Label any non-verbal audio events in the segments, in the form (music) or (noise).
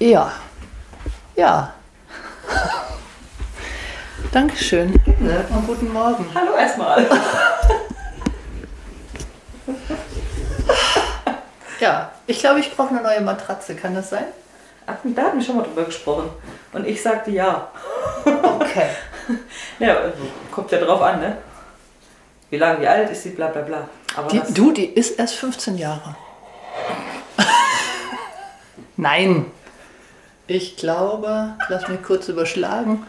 Ja. Ja. (laughs) Dankeschön. Ne? Und guten Morgen. Hallo erstmal. (laughs) Ja, ich glaube, ich brauche eine neue Matratze. Kann das sein? Ach, da hatten wir schon mal drüber gesprochen. Und ich sagte ja. Okay. (laughs) Ja, kommt ja drauf an, ne? Wie lange, wie alt ist sie, bla bla bla. Die, du, die ist erst 15 Jahre. (laughs) Nein. Ich glaube, lass mich kurz überschlagen.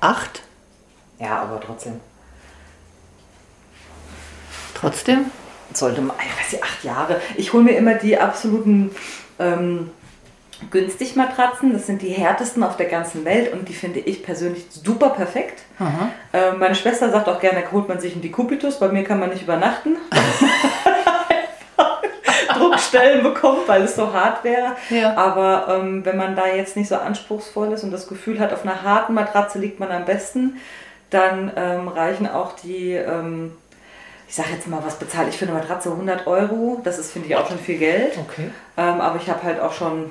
Acht. Ja, aber trotzdem. Trotzdem? Sollte man, ich weiß nicht, acht Jahre. Ich hole mir immer die absoluten ähm, günstig Matratzen. Das sind die härtesten auf der ganzen Welt und die finde ich persönlich super perfekt. Ähm, meine Schwester sagt auch gerne, holt man sich einen Dekubitus. Bei mir kann man nicht übernachten. (laughs) Druckstellen bekommt, weil es so hart wäre. Ja. Aber ähm, wenn man da jetzt nicht so anspruchsvoll ist und das Gefühl hat, auf einer harten Matratze liegt man am besten, dann ähm, reichen auch die, ähm, ich sage jetzt mal, was bezahle ich für eine Matratze? 100 Euro. Das ist, finde ich, auch schon viel Geld. Okay. Ähm, aber ich habe halt auch schon,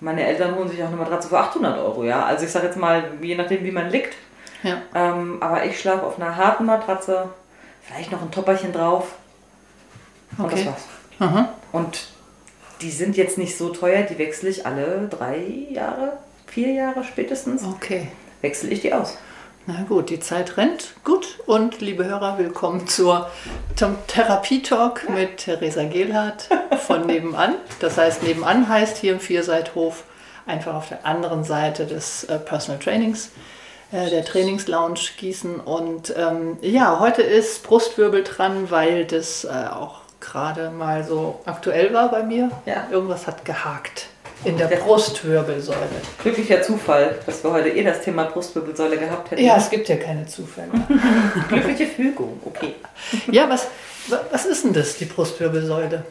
meine Eltern holen sich auch eine Matratze für 800 Euro, ja. Also ich sage jetzt mal, je nachdem, wie man liegt. Ja. Ähm, aber ich schlafe auf einer harten Matratze, vielleicht noch ein Topperchen drauf. Und Okay. das war's. Aha. Und die sind jetzt nicht so teuer, die wechsle ich alle drei Jahre, vier Jahre spätestens, Okay. wechsle ich die aus. Na gut, die Zeit rennt. Gut. Und liebe Hörer, willkommen zur, zum Therapietalk mit Theresa Gehlhardt von nebenan. Das heißt, nebenan heißt hier im Vierseithof einfach auf der anderen Seite des äh, Personal Trainings, äh, der Trainingslounge Gießen. Und ähm, ja, heute ist Brustwirbel dran, weil das äh, auch gerade mal so aktuell war bei mir. Ja. Irgendwas hat gehakt in der. Brustwirbelsäule. Glücklicher Zufall, dass wir heute eh das Thema Brustwirbelsäule gehabt hätten. Ja, es gibt ja keine Zufälle. (laughs) Glückliche Fügung, okay. Ja, was, wa- was ist denn das, die Brustwirbelsäule?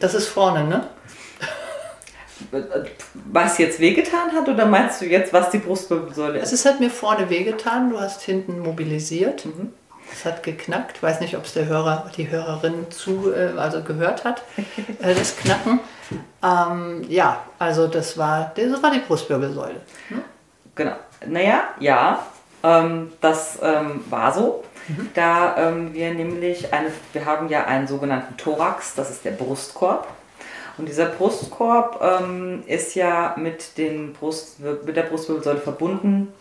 Das ist vorne, ne? Was jetzt wehgetan hat oder meinst du jetzt, was die Brustwirbelsäule ist? Also es hat mir vorne wehgetan, du hast hinten mobilisiert. Mhm. Es hat geknackt. Weiß nicht, ob es der Hörer, die Hörerin zu, äh, also gehört hat, (laughs) äh, das Knacken. Ähm, ja, also das war, das war die Brustwirbelsäule. Genau. Naja, ja, ähm, das ähm, war so. Da ähm, wir nämlich eine, wir haben ja einen sogenannten Thorax, das ist der Brustkorb. Und dieser Brustkorb ähm, ist ja mit, den Brust, mit der Brustwirbelsäule verbunden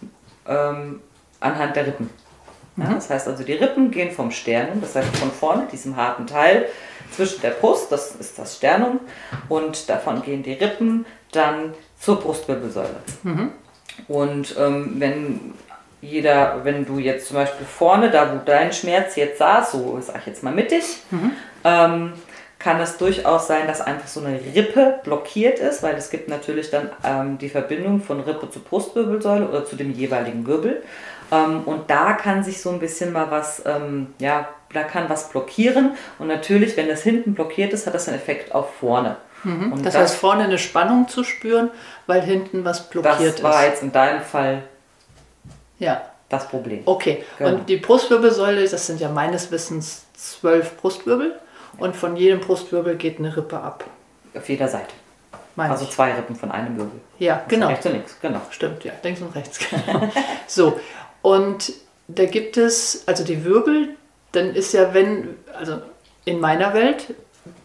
ähm, anhand der Rippen. Ja, das heißt also, die Rippen gehen vom Sternum, das heißt von vorne, diesem harten Teil zwischen der Brust, das ist das Sternum, und davon gehen die Rippen dann zur Brustwirbelsäule. Und ähm, wenn jeder, wenn du jetzt zum Beispiel vorne, da wo dein Schmerz jetzt saß, so sag ich jetzt mal mittig, ähm, kann es durchaus sein, dass einfach so eine Rippe blockiert ist, weil es gibt natürlich dann ähm, die Verbindung von Rippe zur Brustwirbelsäule oder zu dem jeweiligen Wirbel. Ähm, und da kann sich so ein bisschen mal was, ähm, ja, da kann was blockieren. Und natürlich, wenn das hinten blockiert ist, hat das einen Effekt auf vorne. Und Mhm. Das heißt, vorne eine Spannung zu spüren, weil hinten was blockiert das war ist. jetzt in deinem Fall Ja, das Problem. okay. Genau. Und die Brustwirbelsäule, das sind ja meines Wissens zwölf Brustwirbel. Und von jedem Brustwirbel geht eine Rippe ab. Auf jeder Seite. Meine Also ich. zwei Rippen von einem Wirbel. Ja, genau. Rechts und links, genau. Stimmt, ja, links und rechts. (laughs) so, und da gibt es, also die Wirbel, dann ist ja, wenn, also in meiner Welt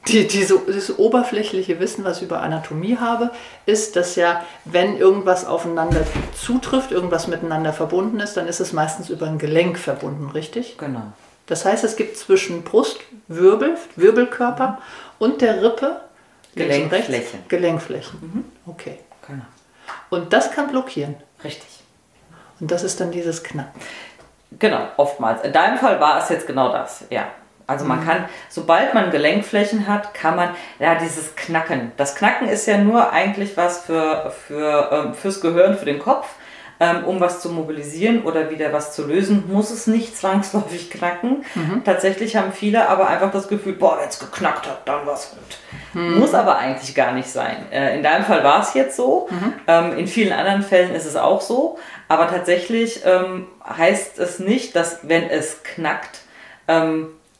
die, diese, dieses oberflächliche Wissen, was ich über Anatomie habe, ist, dass ja, wenn irgendwas aufeinander zutrifft, irgendwas miteinander verbunden ist, dann ist es meistens über ein Gelenk verbunden, richtig? Genau. Das heißt, es gibt zwischen Brustwirbel, Wirbelkörper und der Rippe Gelenkflächen. Gelenkflächen. Mhm. Okay. Genau. Und das kann blockieren. Richtig. Und das ist dann dieses Knacken. Genau, oftmals. In deinem Fall war es jetzt genau das, ja. Also man mhm. kann, sobald man Gelenkflächen hat, kann man, ja, dieses Knacken. Das Knacken ist ja nur eigentlich was für, für, ähm, fürs Gehirn, für den Kopf. Ähm, um was zu mobilisieren oder wieder was zu lösen, muss es nicht zwangsläufig knacken. Mhm. Tatsächlich haben viele aber einfach das Gefühl, boah, wenn es geknackt hat, dann war es gut. Mhm. Muss aber eigentlich gar nicht sein. Äh, in deinem Fall war es jetzt so. Mhm. Ähm, in vielen anderen Fällen ist es auch so. Aber tatsächlich ähm, heißt es nicht, dass wenn es knackt,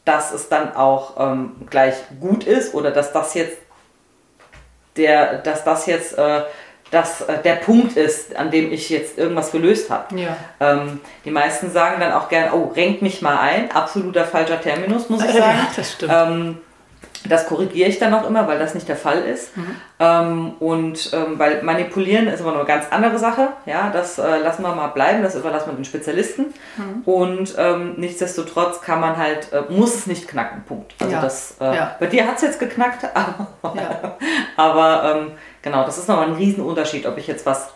dass es dann auch gleich gut ist oder dass das jetzt der, dass das jetzt äh, das, äh, der Punkt ist, an dem ich jetzt irgendwas gelöst habe. Ja. Ähm, die meisten sagen dann auch gern, oh, renkt mich mal ein. Absoluter falscher Terminus, muss ich (laughs) sagen. Ja, das stimmt. Ähm, das korrigiere ich dann auch immer, weil das nicht der Fall ist. Mhm. Ähm, und ähm, weil manipulieren ist aber eine ganz andere Sache. Ja, das äh, lassen wir mal bleiben, das überlassen wir den Spezialisten. Mhm. Und ähm, nichtsdestotrotz kann man halt, äh, muss es nicht knacken, Punkt. Also ja. das, äh, ja. bei dir hat es jetzt geknackt, (laughs) aber, ja. aber ähm, genau, das ist nochmal ein Riesenunterschied, ob ich jetzt was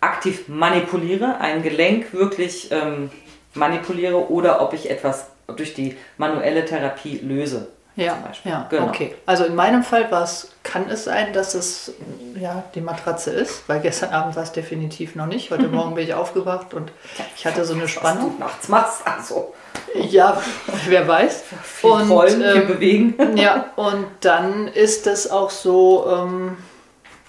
aktiv manipuliere, ein Gelenk wirklich ähm, manipuliere oder ob ich etwas durch die manuelle Therapie löse. Ja, ja genau. okay. Also in meinem Fall war's, kann es sein, dass es ja, die Matratze ist, weil gestern Abend war es definitiv noch nicht. Heute (laughs) Morgen bin ich aufgewacht und ich hatte so eine Spannung. Was du nachts machst, also. Ja, wer weiß. (laughs) Viel und, träumen, ähm, bewegen. Ja, und dann ist es auch so, ähm,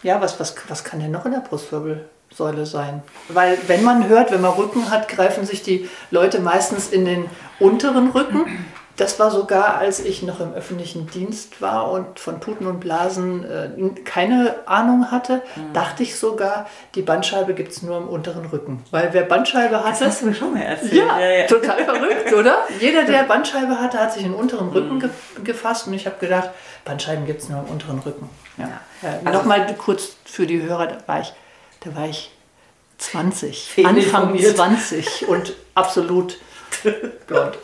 ja, was, was, was kann denn noch in der Brustwirbelsäule sein? Weil wenn man hört, wenn man Rücken hat, greifen sich die Leute meistens in den unteren Rücken. Das war sogar, als ich noch im öffentlichen Dienst war und von Tuten und Blasen äh, keine Ahnung hatte, mhm. dachte ich sogar, die Bandscheibe gibt es nur im unteren Rücken. Weil wer Bandscheibe hatte. Das hast du mir schon mal erzählt. Ja, ja, ja. total verrückt, oder? (laughs) Jeder, der Bandscheibe hatte, hat sich in den unteren Rücken mhm. ge gefasst und ich habe gedacht, Bandscheiben gibt es nur im unteren Rücken. Ja. ja. Also Nochmal kurz für die Hörer, da war ich, da war ich 20, Anfang 20 und absolut (laughs) blond.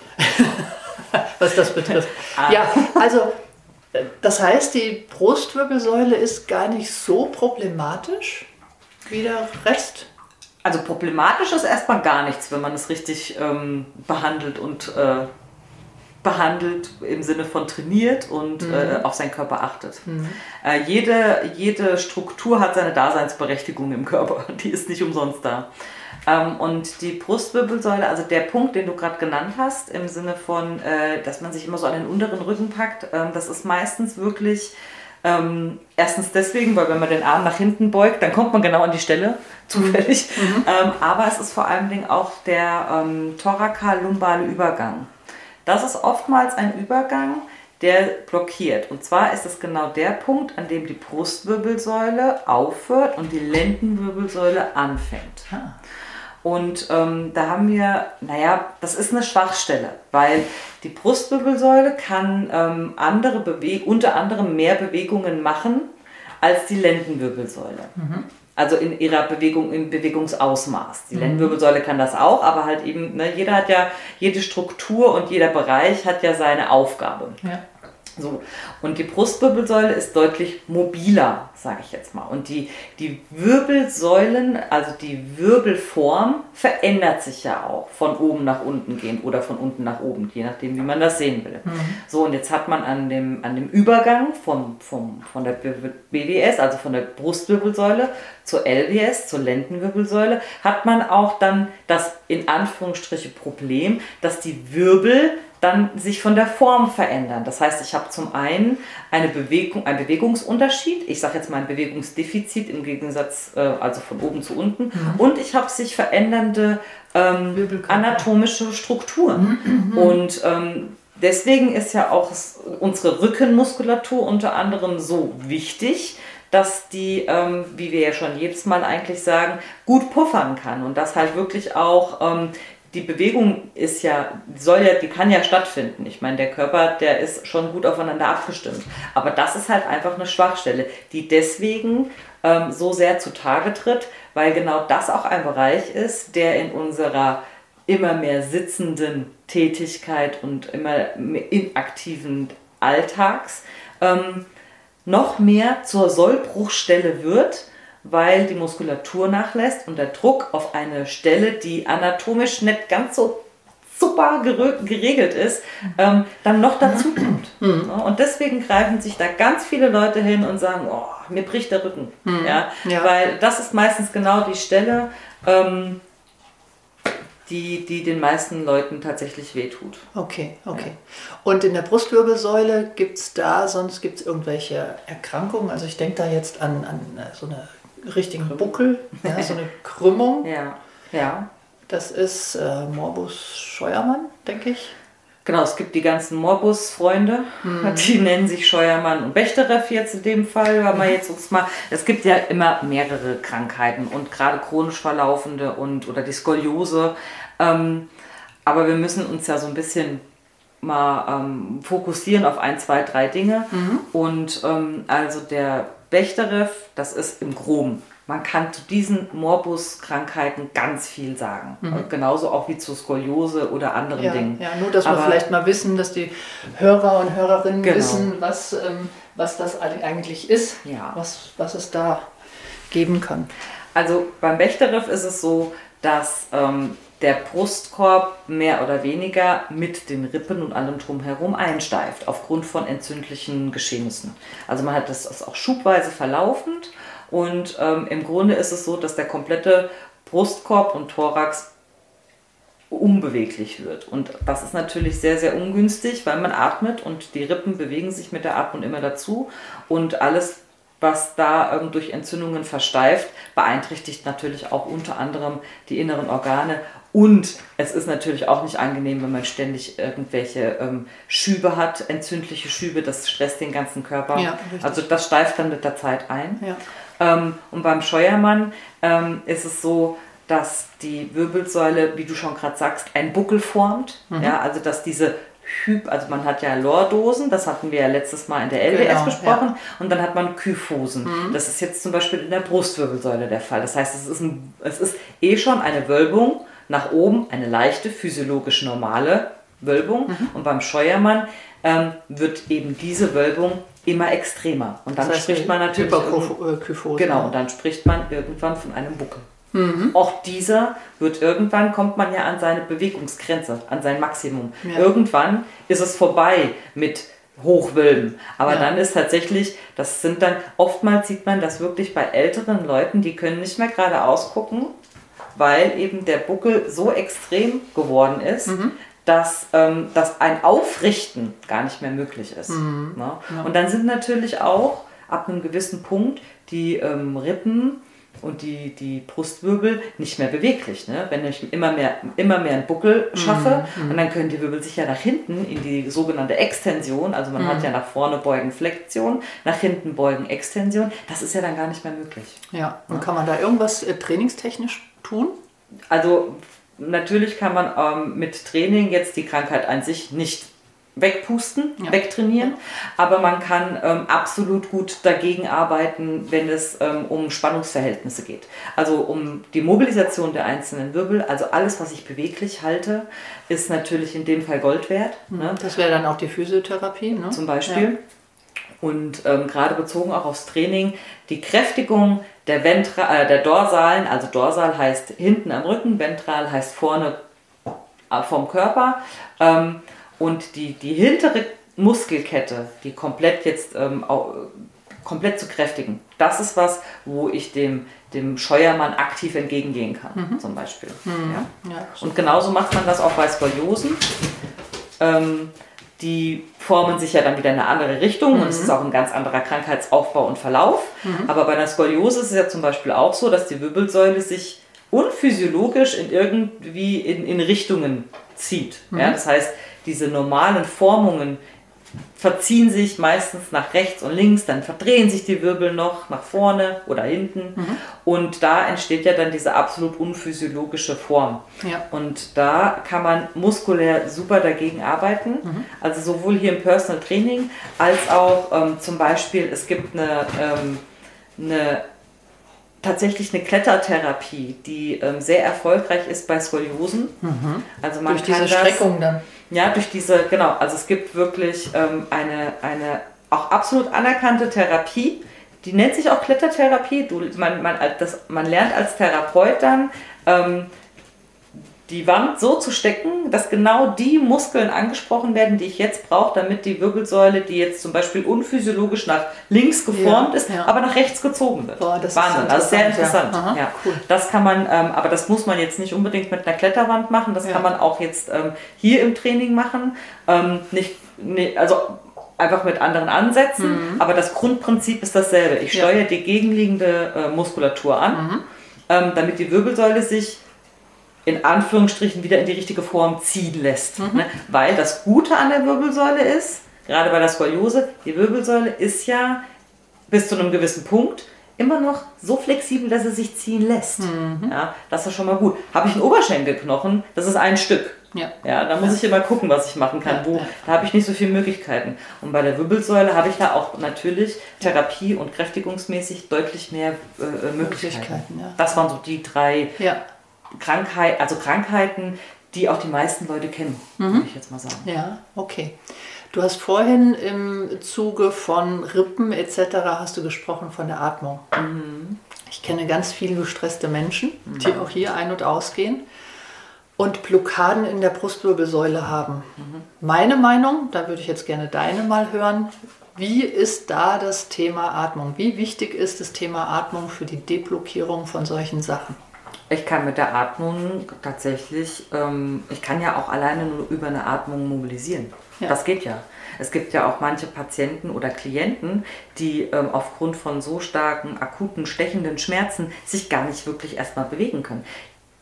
Was das betrifft. (laughs) Ah. Ja, also das heißt, die Brustwirbelsäule ist gar nicht so problematisch wie der Rest. Also problematisch ist erstmal gar nichts, wenn man es richtig ähm, behandelt und äh, behandelt im Sinne von trainiert und mhm. äh, auf seinen Körper achtet. Mhm. Äh, jede, jede Struktur hat seine Daseinsberechtigung im Körper. (laughs) Die ist nicht umsonst da. Ähm, und die Brustwirbelsäule, also der Punkt, den du gerade genannt hast, im Sinne von, äh, dass man sich immer so an den unteren Rücken packt, ähm, das ist meistens wirklich ähm, erstens deswegen, weil wenn man den Arm nach hinten beugt, dann kommt man genau an die Stelle, (laughs) zufällig. Mhm. mhm. Ähm, aber es ist vor allen Dingen auch der ähm, thorakal-lumbale Übergang. Das ist oftmals ein Übergang, der blockiert. Und zwar ist es genau der Punkt, an dem die Brustwirbelsäule aufhört und die Lendenwirbelsäule anfängt. Ah. Und ähm, da haben wir, naja, das ist eine Schwachstelle, weil die Brustwirbelsäule kann ähm, andere Bewe unter anderem mehr Bewegungen machen als die Lendenwirbelsäule. Mhm. Also in ihrer Bewegung, im Bewegungsausmaß. Die mhm. Lendenwirbelsäule kann das auch, aber halt eben, ne, jeder hat ja, jede Struktur und jeder Bereich hat ja seine Aufgabe. Ja. So. Und die Brustwirbelsäule ist deutlich mobiler, sage ich jetzt mal. Und die, die Wirbelsäulen, also die Wirbelform, verändert sich ja auch von oben nach unten gehend oder von unten nach oben, je nachdem, wie man das sehen will. Mhm. So, und jetzt hat man an dem, an dem Übergang vom, vom, von der BWS, also von der Brustwirbelsäule zur LWS, zur Lendenwirbelsäule, hat man auch dann das in Anführungsstriche Problem, dass die Wirbel dann sich von der Form verändern. Das heißt, ich habe zum einen eine Bewegung, einen Bewegungsunterschied, ich sage jetzt mal ein Bewegungsdefizit im Gegensatz, äh, also von oben zu unten, mhm. und ich habe sich verändernde ähm, anatomische Strukturen. Mhm, mhm. Und ähm, deswegen ist ja auch unsere Rückenmuskulatur unter anderem so wichtig, dass die, ähm, wie wir ja schon jedes Mal eigentlich sagen, gut puffern kann und dass halt wirklich auch ähm, die Bewegung ist ja, soll ja, die kann ja stattfinden. Ich meine, der Körper, der ist schon gut aufeinander abgestimmt. Aber das ist halt einfach eine Schwachstelle, die deswegen ähm, so sehr zutage tritt, weil genau das auch ein Bereich ist, der in unserer immer mehr sitzenden Tätigkeit und immer inaktiven Alltags ähm, noch mehr zur Sollbruchstelle wird, weil die Muskulatur nachlässt und der Druck auf eine Stelle, die anatomisch nicht ganz so super geregelt ist, ähm, dann noch dazu kommt. Mhm. Und deswegen greifen sich da ganz viele Leute hin und sagen, oh, mir bricht der Rücken. Mhm. Ja? ja? Weil das ist meistens genau die Stelle, ähm, die, die den meisten Leuten tatsächlich wehtut. Okay, okay. Ja. Und in der Brustwirbelsäule gibt es da, sonst gibt es irgendwelche Erkrankungen? Also ich denke da jetzt an, an äh, so eine richtigen Buckel, ja, so eine (laughs) Krümmung. ja, ja. Das ist äh, Morbus Scheuermann, denke ich. Genau, es gibt die ganzen Morbus-Freunde, hm. (laughs) die nennen sich Scheuermann und Bechterew jetzt in dem Fall, weil man jetzt uns mal, es gibt ja immer mehrere Krankheiten und gerade chronisch verlaufende und oder die Skoliose, ähm, aber wir müssen uns ja so ein bisschen mal ähm, fokussieren auf ein, zwei, drei Dinge mhm. und ähm, also der Bechterew, das ist im Groben man kann zu diesen Morbus-Krankheiten ganz viel sagen. Mhm. Genauso auch wie zu Skoliose oder anderen ja, Dingen. Ja, nur dass Aber, wir vielleicht mal wissen, dass die Hörer und Hörerinnen genau. wissen, was, ähm, was das eigentlich ist, ja. was, was es da geben kann. Also beim Bechterew ist es so, dass ähm, der Brustkorb mehr oder weniger mit den Rippen und allem drumherum einsteift, aufgrund von entzündlichen Geschehnissen. Also man hat das auch schubweise verlaufend und ähm, im Grunde ist es so, dass der komplette Brustkorb und Thorax unbeweglich wird. Und das ist natürlich sehr, sehr ungünstig, weil man atmet und die Rippen bewegen sich mit der Atmung immer dazu. Und alles, was da ähm, durch Entzündungen versteift, beeinträchtigt natürlich auch unter anderem die inneren Organe. Und es ist natürlich auch nicht angenehm, wenn man ständig irgendwelche ähm, Schübe hat, entzündliche Schübe, das stresst den ganzen Körper. Ja, also das steift dann mit der Zeit ein. Ja. Ähm, und beim Scheuermann ähm, ist es so, dass die Wirbelsäule, wie du schon gerade sagst, einen Buckel formt. Mhm. Ja, also dass diese Hyp, also man hat ja Lordosen, das hatten wir ja letztes Mal in der LWS genau, besprochen, ja. und dann hat man Kyphosen. Mhm. Das ist jetzt zum Beispiel in der Brustwirbelsäule der Fall. Das heißt, es ist, ein, es ist eh schon eine Wölbung nach oben, eine leichte, physiologisch normale Wölbung. Mhm. Und beim Scheuermann ähm, wird eben diese Wölbung immer extremer. Und dann das heißt, spricht man natürlich. Hyperkyphose. Genau, und dann spricht man irgendwann von einem Buckel. Mhm. Auch dieser wird irgendwann, kommt man ja an seine Bewegungsgrenze, an sein Maximum. Ja. Irgendwann ist es vorbei mit Hochwölben. Aber ja. dann ist tatsächlich, das sind dann, oftmals sieht man das wirklich bei älteren Leuten, die können nicht mehr gerade ausgucken, weil eben der Buckel so extrem geworden ist, mhm dass, ähm, dass ein Aufrichten gar nicht mehr möglich ist. Mhm. Ne? Ja. Und dann sind natürlich auch ab einem gewissen Punkt die ähm, Rippen und die, die Brustwirbel nicht mehr beweglich. Ne? Wenn ich immer mehr, immer mehr einen Buckel schaffe, mhm. und dann können die Wirbel sich ja nach hinten in die sogenannte Extension, also man mhm. hat ja nach vorne beugen Flexion, nach hinten beugen Extension, das ist ja dann gar nicht mehr möglich. Ja, und kann man da irgendwas äh, trainingstechnisch tun? Also Natürlich kann man ähm, mit Training jetzt die Krankheit an sich nicht wegpusten, ja. wegtrainieren, aber man kann ähm, absolut gut dagegen arbeiten, wenn es ähm, um Spannungsverhältnisse geht. Also um die Mobilisation der einzelnen Wirbel, also alles, was ich beweglich halte, ist natürlich in dem Fall Gold wert. Mhm. Ne? Das wäre dann auch die Physiotherapie, ne? Zum Beispiel. Ja. Und ähm, gerade bezogen auch aufs Training, die Kräftigung der, Ventra äh, der Dorsalen, also Dorsal heißt hinten am Rücken, ventral heißt vorne äh, vom Körper. Ähm, und die, die hintere Muskelkette, die komplett jetzt ähm, komplett zu kräftigen, das ist was, wo ich dem, dem Scheuermann aktiv entgegengehen kann, mhm. zum Beispiel. Mhm. Ja. Ja, und genauso macht man das auch bei Skoliosen. Ähm, die formen sich ja dann wieder in eine andere Richtung mhm. und es ist auch ein ganz anderer Krankheitsaufbau und Verlauf. Mhm. Aber bei einer Skoliose ist es ja zum Beispiel auch so, dass die Wirbelsäule sich unphysiologisch in irgendwie in, in Richtungen zieht. Mhm. Ja, das heißt, diese normalen Formungen verziehen sich meistens nach rechts und links, dann verdrehen sich die Wirbel noch nach vorne oder hinten. Mhm. Und da entsteht ja dann diese absolut unphysiologische Form. Ja. Und da kann man muskulär super dagegen arbeiten. Mhm. Also sowohl hier im Personal Training als auch ähm, zum Beispiel, es gibt eine, ähm, eine tatsächlich eine Klettertherapie, die ähm, sehr erfolgreich ist bei Skoliosen. Mhm. Also man durch diese das, Streckung dann. Ja, durch diese, genau. Also es gibt wirklich ähm, eine, eine auch absolut anerkannte Therapie, die nennt sich auch Klettertherapie. Du, man, man, das, man lernt als Therapeut dann, ähm, die Wand so zu stecken, dass genau die Muskeln angesprochen werden, die ich jetzt brauche, damit die Wirbelsäule, die jetzt zum Beispiel unphysiologisch nach links geformt ja, ist, ja. aber nach rechts gezogen wird. Boah, das Wahnsinn, ist also sehr interessant. Ja. Aha. Cool. Das kann man, ähm, aber das muss man jetzt nicht unbedingt mit einer Kletterwand machen, das kann man auch jetzt ähm, hier im Training machen. Ähm, nicht, nee, also einfach mit anderen Ansätzen, mhm. aber das Grundprinzip ist dasselbe. Ich steuere die gegenliegende äh, Muskulatur an, mhm. Ähm, damit die Wirbelsäule sich in Anführungsstrichen wieder in die richtige Form ziehen lässt. Mhm. Ne? Weil das Gute an der Wirbelsäule ist, gerade bei der Skoliose, die Wirbelsäule ist ja bis zu einem gewissen Punkt immer noch so flexibel, dass sie sich ziehen lässt. Mhm. Ja, das ist schon mal gut. Habe ich einen Oberschenkelknochen, das ist ein Stück. Ja. ja, da muss ich immer gucken, was ich machen kann. Wo, Da habe ich nicht so viele Möglichkeiten. Und bei der Wirbelsäule habe ich da auch natürlich therapie- und kräftigungsmäßig deutlich mehr äh, Möglichkeiten. Möglichkeiten ja. Das waren so die drei ja. Krankheit, also Krankheiten, die auch die meisten Leute kennen, mhm. würde ich jetzt mal sagen. Ja, okay. Du hast vorhin im Zuge von Rippen etc. hast du gesprochen von der Atmung. Mhm. Ich kenne ganz viele gestresste Menschen, mhm. die auch hier ein- und ausgehen und Blockaden in der Brustwirbelsäule haben. Mhm. Meine Meinung, da würde ich jetzt gerne deine mal hören. Wie ist da das Thema Atmung? Wie wichtig ist das Thema Atmung für die Deblockierung von solchen Sachen? Ich kann mit der Atmung tatsächlich, ähm, ich kann ja auch alleine nur über eine Atmung mobilisieren. Ja. Das geht ja. Es gibt ja auch manche Patienten oder Klienten, die ähm, aufgrund von so starken, akuten, stechenden Schmerzen sich gar nicht wirklich erstmal bewegen können.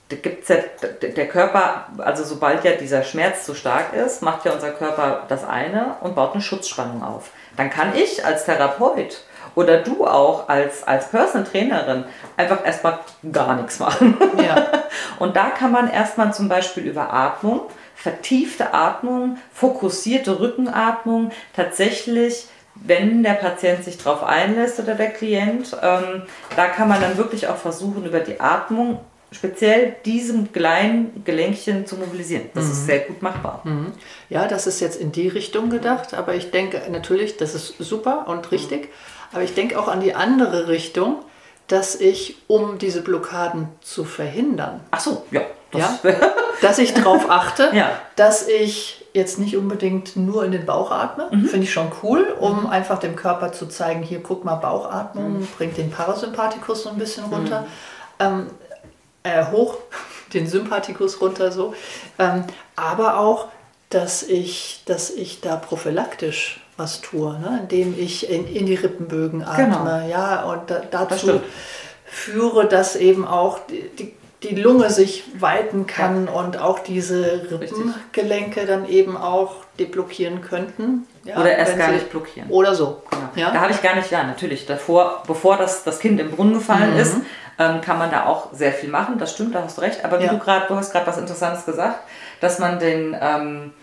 Da gibt's ja, der Körper, also sobald ja dieser Schmerz zu stark ist, macht ja unser Körper das eine und baut eine Schutzspannung auf. Dann kann ich als Therapeut oder du auch als, als Personal Trainerin einfach erstmal gar nichts machen. Ja. (laughs) Und da kann man erstmal zum Beispiel über Atmung, vertiefte Atmung, fokussierte Rückenatmung tatsächlich wenn der Patient sich darauf einlässt oder der Klient, ähm, da kann man dann wirklich auch versuchen, über die Atmung speziell diesem kleinen Gelenkchen zu mobilisieren. Das mhm. ist sehr gut machbar. Mhm. Ja, das ist jetzt in die Richtung gedacht, aber ich denke natürlich, das ist super und richtig. Mhm. Aber ich denke auch an die andere Richtung, dass ich, um diese Blockaden zu verhindern, ach so, ja, das ja (laughs) dass ich darauf achte, ja. dass ich jetzt nicht unbedingt nur in den Bauch atme, mhm. finde ich schon cool, um mhm. einfach dem Körper zu zeigen, hier guck mal Bauchatmung, mhm. bringt den Parasympathikus so ein bisschen runter, mhm. ähm, äh, hoch, (laughs) den Sympathikus runter so, ähm, aber auch, dass ich, dass ich da prophylaktisch was tue, ne? indem ich in, in die Rippenbögen atme. Genau. Ja, und da, dazu das führe, dass eben auch die, die, die Lunge sich weiten kann ja. und auch diese Rippengelenke dann eben auch deblockieren könnten. Ja, oder erst gar nicht blockieren. Oder so. Genau. Ja? Da habe ich gar nicht, ja, natürlich. Davor, bevor das, das Kind im Brunnen gefallen mhm. ist, ähm, kann man da auch sehr viel machen. Das stimmt, da hast du recht. Aber wie du gerade, du hast gerade was Interessantes gesagt, dass man den, ähm,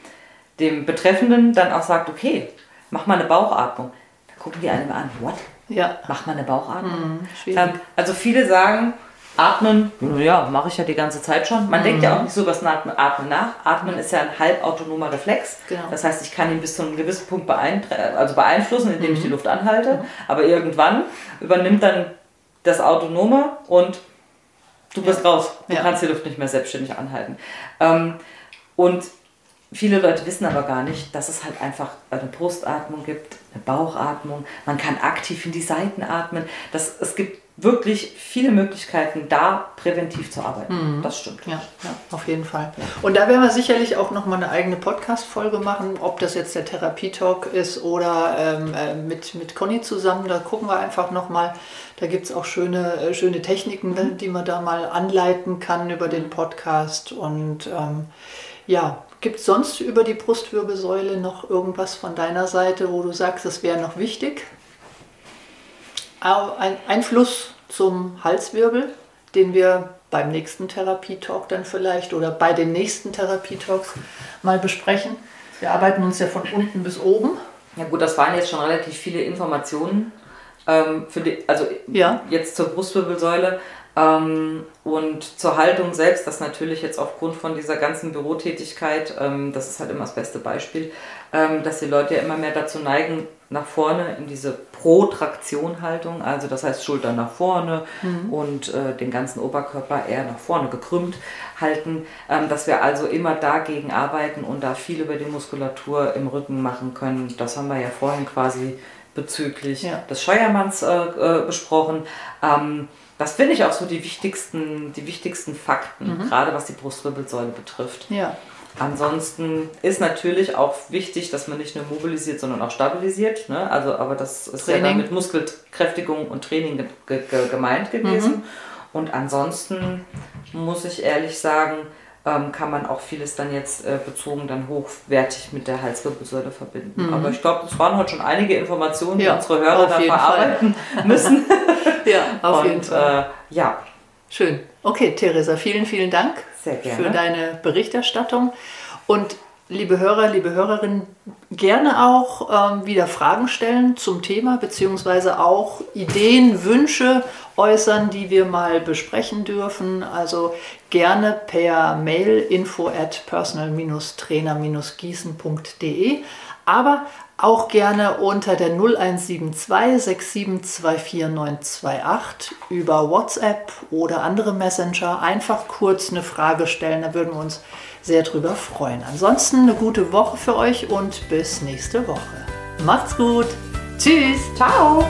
dem Betreffenden dann auch sagt, okay, mach mal eine Bauchatmung. Da gucken die einen an, what? Ja. Mach mal eine Bauchatmung. Mhm, also viele sagen, Atmen, ja, mache ich ja die ganze Zeit schon. Man mhm. denkt ja auch nicht so über das Atmen nach. Atmen ist ja ein halbautonomer Reflex. Genau. Das heißt, ich kann ihn bis zu einem gewissen Punkt also beeinflussen, indem mhm. ich die Luft anhalte. Mhm. Aber irgendwann übernimmt dann das Autonome und du bist ja. raus. Du ja. kannst die Luft nicht mehr selbstständig anhalten. Ähm, und Viele Leute wissen aber gar nicht, dass es halt einfach eine Brustatmung gibt, eine Bauchatmung. Man kann aktiv in die Seiten atmen. Das, es gibt wirklich viele Möglichkeiten, da präventiv zu arbeiten. Mhm. Das stimmt. Ja, ja, auf jeden Fall. Und da werden wir sicherlich auch nochmal eine eigene Podcast-Folge machen, ob das jetzt der Therapietalk ist oder ähm, äh, mit, mit Conny zusammen. Da gucken wir einfach nochmal. Da gibt es auch schöne, äh, schöne Techniken, mhm. die man da mal anleiten kann über den Podcast. Und ähm, ja, Gibt es sonst über die Brustwirbelsäule noch irgendwas von deiner Seite, wo du sagst, das wäre noch wichtig? Ein Einfluss zum Halswirbel, den wir beim nächsten Therapietalk dann vielleicht oder bei den nächsten Therapietalks mal besprechen. Wir arbeiten uns ja von unten bis oben. Ja gut, das waren jetzt schon relativ viele Informationen. Ähm, für die, also ja. jetzt zur Brustwirbelsäule. Ähm, und zur Haltung selbst, das natürlich jetzt aufgrund von dieser ganzen Bürotätigkeit, ähm, das ist halt immer das beste Beispiel, ähm, dass die Leute ja immer mehr dazu neigen, nach vorne in diese Protraktion-Haltung, also das heißt Schultern nach vorne mhm. und äh, den ganzen Oberkörper eher nach vorne gekrümmt halten, ähm, dass wir also immer dagegen arbeiten und da viel über die Muskulatur im Rücken machen können. Das haben wir ja vorhin quasi bezüglich ja. des Scheuermanns äh, äh, besprochen. Ähm, das finde ich auch so die wichtigsten, die wichtigsten Fakten, mhm. gerade was die Brustwirbelsäule betrifft. Ja. Ansonsten ist natürlich auch wichtig, dass man nicht nur mobilisiert, sondern auch stabilisiert. Ne? Also, aber das ist Training. ja mit Muskelkräftigung und Training ge ge gemeint gewesen. Mhm. Und ansonsten muss ich ehrlich sagen, ähm, kann man auch vieles dann jetzt äh, bezogen dann hochwertig mit der Halswirbelsäule verbinden. Mhm. Aber ich glaube, das waren heute schon einige Informationen, die ja, unsere Hörer da verarbeiten Fall. (laughs) müssen. ja, auf Und, jeden Fall. Äh, ja. Schön. Okay, Theresa, vielen, vielen Dank für deine Berichterstattung. Und liebe Hörer, liebe Hörerinnen, gerne auch ähm, wieder Fragen stellen zum Thema, beziehungsweise auch Ideen, Wünsche äußern, die wir mal besprechen dürfen. Also gerne per Mail info at personal-trainer-gießen.de, aber auch gerne unter der 0172 6724928 über WhatsApp oder andere Messenger einfach kurz eine Frage stellen. Da würden wir uns sehr drüber freuen. Ansonsten eine gute Woche für euch und bis nächste Woche. Macht's gut. Tschüss. Ciao.